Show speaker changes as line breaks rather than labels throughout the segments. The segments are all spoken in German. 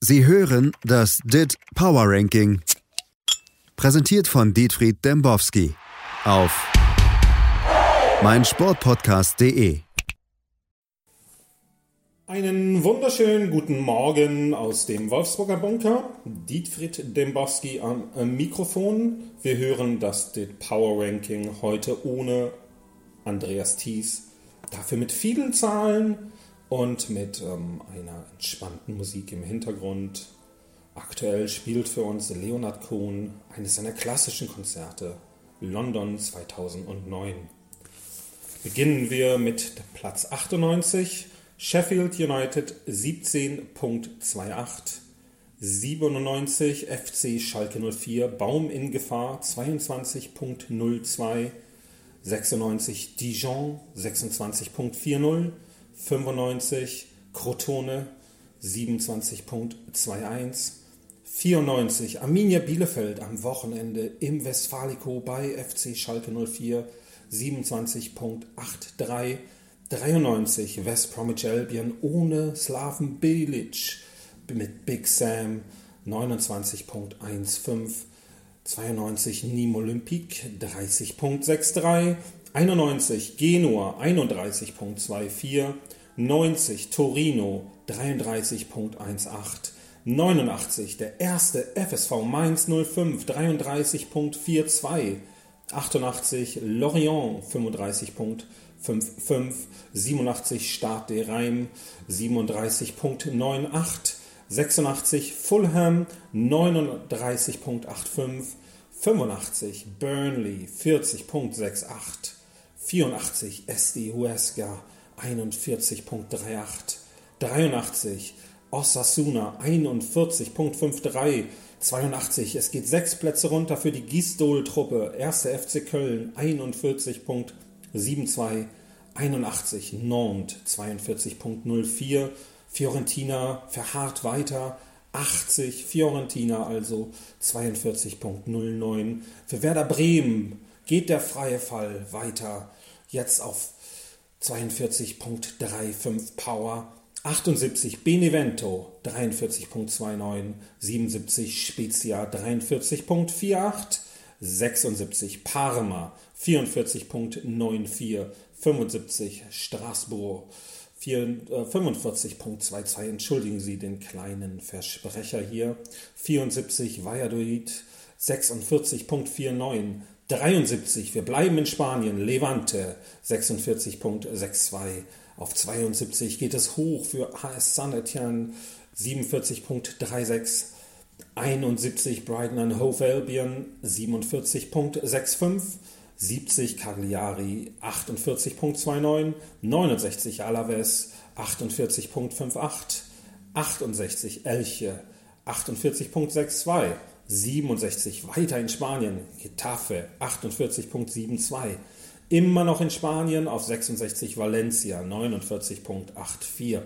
Sie hören das DIT Power Ranking. Präsentiert von Dietfried Dembowski auf meinsportpodcast.de.
Einen wunderschönen guten Morgen aus dem Wolfsburger Bunker. Dietfried Dembowski am Mikrofon. Wir hören das DIT Power Ranking heute ohne Andreas Thies. Dafür mit vielen Zahlen und mit ähm, einer entspannten Musik im Hintergrund. Aktuell spielt für uns Leonard Cohen eines seiner klassischen Konzerte, London 2009. Beginnen wir mit Platz 98, Sheffield United 17.28, 97 FC Schalke 04, Baum in Gefahr 22.02, 96 Dijon 26.40, 95 Crotone 27.21, 94 Arminia Bielefeld am Wochenende im Westfalico bei FC Schalke 04 27.83, 93 West Bromwich Albion ohne Slaven Bilic mit Big Sam 29.15, 92 Nîmes Olympique 30.63, 91 Genua 31.24, 90 Torino 33.18, 89 der erste FSV Mainz 05 33.42, 88 Lorient 35.55, 87 Stade de Reims 37.98, 86 Fulham 39.85, 85 Burnley 40.68, 84 SD Huesca 41.38, 83 Osasuna 41.53, 82, es geht sechs Plätze runter für die Gisdol-Truppe, 1. FC Köln 41.72, 81 Nantes 42.04, Fiorentina verharrt weiter, 80 Fiorentina also 42.09. Für Werder Bremen geht der freie Fall weiter, jetzt auf 42.35 Power, 78 Benevento 43.29, 77 Spezia 43.48, 76 Parma 44.94, 75 Straßburg 45.22, äh, entschuldigen Sie den kleinen Versprecher hier, 74 Valladolid 46.49, 73, wir bleiben in Spanien, Levante 46.62. Auf 72 geht es hoch für HS San Etienne 47.36. 71 Brighton and Hove Albion 47.65. 70 Cagliari 48.29. 69 Alaves 48.58. 68 Elche 48.62. 67 weiter in Spanien, Getafe 48.72, immer noch in Spanien auf 66 Valencia 49.84,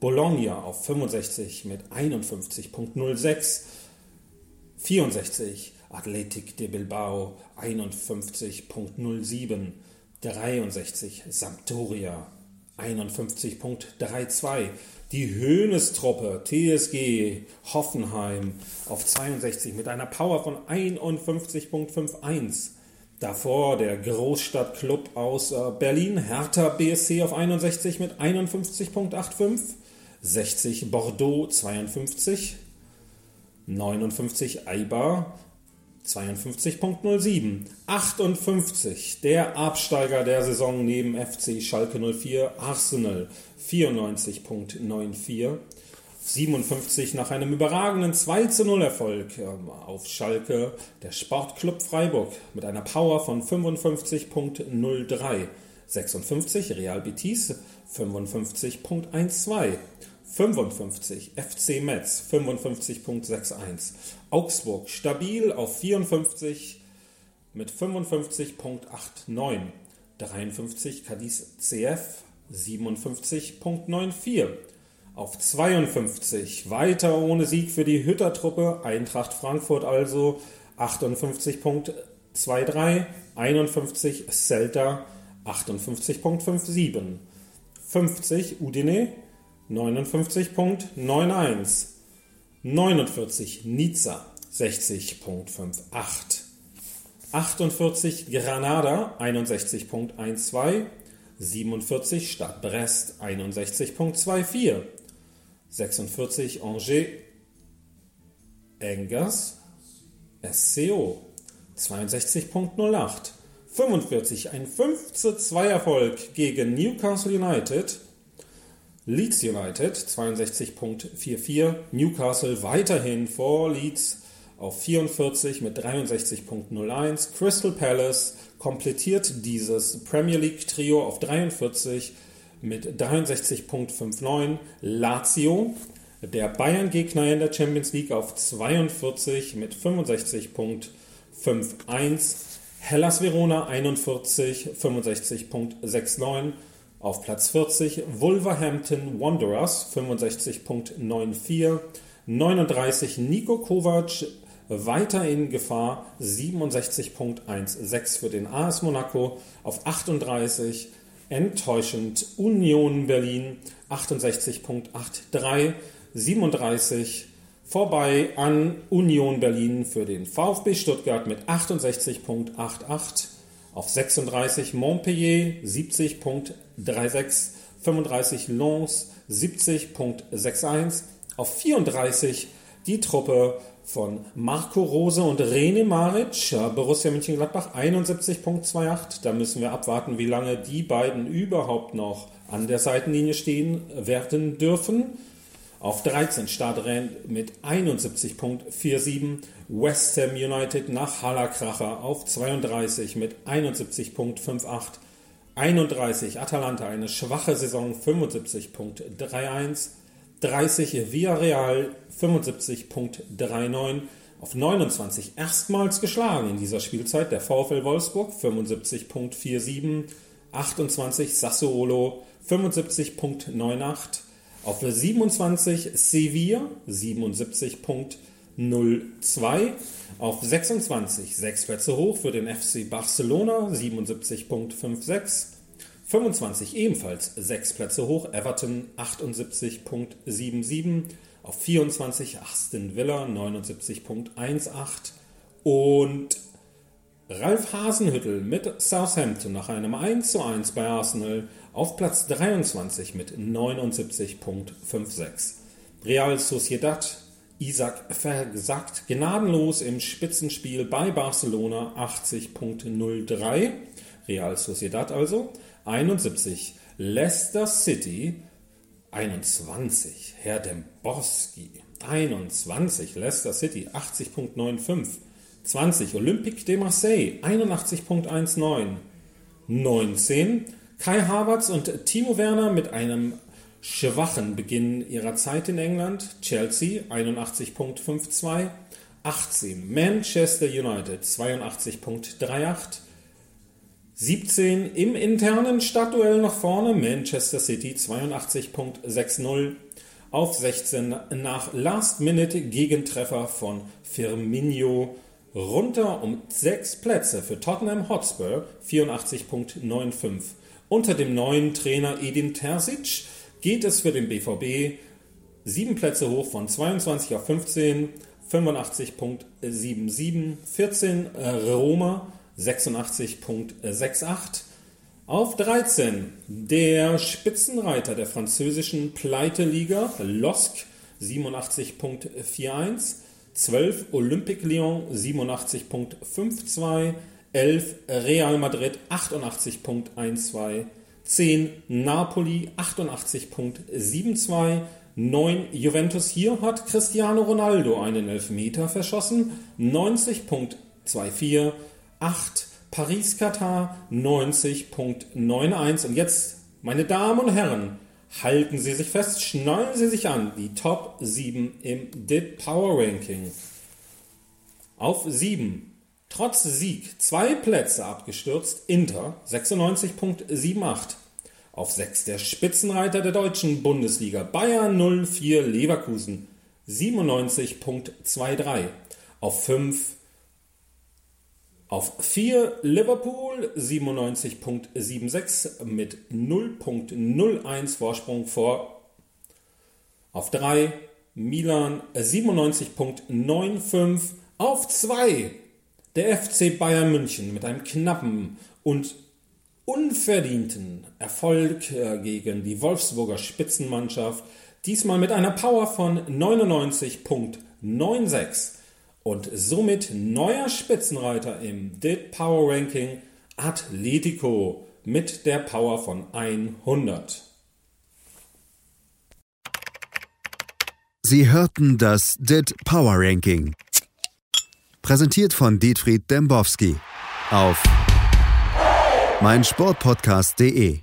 Bologna auf 65 mit 51.06, 64 Athletic de Bilbao 51.07, 63 Sampdoria 51.32, die Höhnestruppe TSG Hoffenheim auf 62 mit einer Power von 51.51. Davor der Großstadtclub aus äh, Berlin, Hertha BSC auf 61 mit 51.85. 60 Bordeaux 52. 59 Eibar 52.07. 58 der Absteiger der Saison neben FC Schalke 04 Arsenal 94.94. 57 nach einem überragenden 2 zu 0 Erfolg ähm, auf Schalke der Sportclub Freiburg mit einer Power von 55.03. 56 Real Betis 55.12. 55 FC Metz 55.61. Augsburg stabil auf 54 mit 55.89. 53 Cadiz CF 57.94. Auf 52 weiter ohne Sieg für die Hüttertruppe Eintracht Frankfurt also 58.23. 51 Celta 58.57. 50 Udine 59.91. 49 Nizza 60.58. 48 Granada 61.12. 47 Stadt Brest 61.24. 46 Angers Engers SCO 62.08. 45 ein 5 zu 2 Erfolg gegen Newcastle United. Leeds United 62.44. Newcastle weiterhin vor Leeds auf 44 mit 63.01. Crystal Palace komplettiert dieses Premier League Trio auf 43 mit 63.59. Lazio, der Bayern-Gegner in der Champions League auf 42 mit 65.51. Hellas Verona 41, 65.69 auf Platz 40. Wolverhampton Wanderers 65.94. 39 Nico Kovac weiter in Gefahr 67.16 für den AS Monaco auf 38 enttäuschend Union Berlin 68.83 37 vorbei an Union Berlin für den VfB Stuttgart mit 68.88 auf 36 Montpellier 70.36 35 Lens 70.61 auf 34 die Truppe von Marco Rose und Rene Maric, Borussia Mönchengladbach 71.28. Da müssen wir abwarten, wie lange die beiden überhaupt noch an der Seitenlinie stehen werden dürfen. Auf 13 Startrend mit 71.47. West Ham United nach Hallerkracher auf 32 mit 71.58. 31 Atalanta eine schwache Saison 75.31. 30 Villarreal 75.39 auf 29 erstmals geschlagen in dieser Spielzeit der VfL Wolfsburg 75.47 28 Sassuolo 75.98 auf 27 Sevilla 77.02 auf 26 sechs Plätze hoch für den FC Barcelona 77.56 25 ebenfalls sechs Plätze hoch, Everton 78.77, auf 24 Aston Villa 79.18 und Ralf Hasenhüttel mit Southampton nach einem 1:1 bei Arsenal auf Platz 23 mit 79.56. Real Sociedad Isaac versagt gnadenlos im Spitzenspiel bei Barcelona 80.03. Real Sociedad also. 71 Leicester City 21 Herr Demborski 21 Leicester City 80.95 20 Olympique de Marseille 81.19 19 Kai Havertz und Timo Werner mit einem schwachen Beginn ihrer Zeit in England. Chelsea 81.52 18 Manchester United 82.38 17 im internen Stadtduell nach vorne. Manchester City 82.60 auf 16 nach Last-Minute-Gegentreffer von Firmino. Runter um 6 Plätze für Tottenham Hotspur 84.95. Unter dem neuen Trainer Edin Terzic geht es für den BVB 7 Plätze hoch von 22 auf 15, 85.77, 14 Roma 86.68. Auf 13 der Spitzenreiter der französischen Pleiteliga, LOSC 87.41, 12 Olympique Lyon 87.52, 11 Real Madrid 88.12, 10 Napoli 88.72, 9 Juventus hier hat Cristiano Ronaldo einen Elfmeter verschossen, 90.24 8 Paris-Katar 90.91. Und jetzt, meine Damen und Herren, halten Sie sich fest, schnallen Sie sich an, die Top 7 im DIT Power Ranking. Auf 7, trotz Sieg, zwei Plätze abgestürzt, Inter 96.78. Auf 6 der Spitzenreiter der deutschen Bundesliga, Bayern 04 Leverkusen 97.23. Auf 5 auf 4 Liverpool 97.76 mit 0.01 Vorsprung vor. Auf 3 Milan 97.95 auf 2. Der FC Bayern München mit einem knappen und unverdienten Erfolg äh, gegen die Wolfsburger Spitzenmannschaft, diesmal mit einer Power von 99.96 und somit neuer Spitzenreiter im DIT Power Ranking Atletico mit der Power von 100.
Sie hörten das DIT Power Ranking. Präsentiert von Dietfried Dembowski auf meinsportpodcast.de.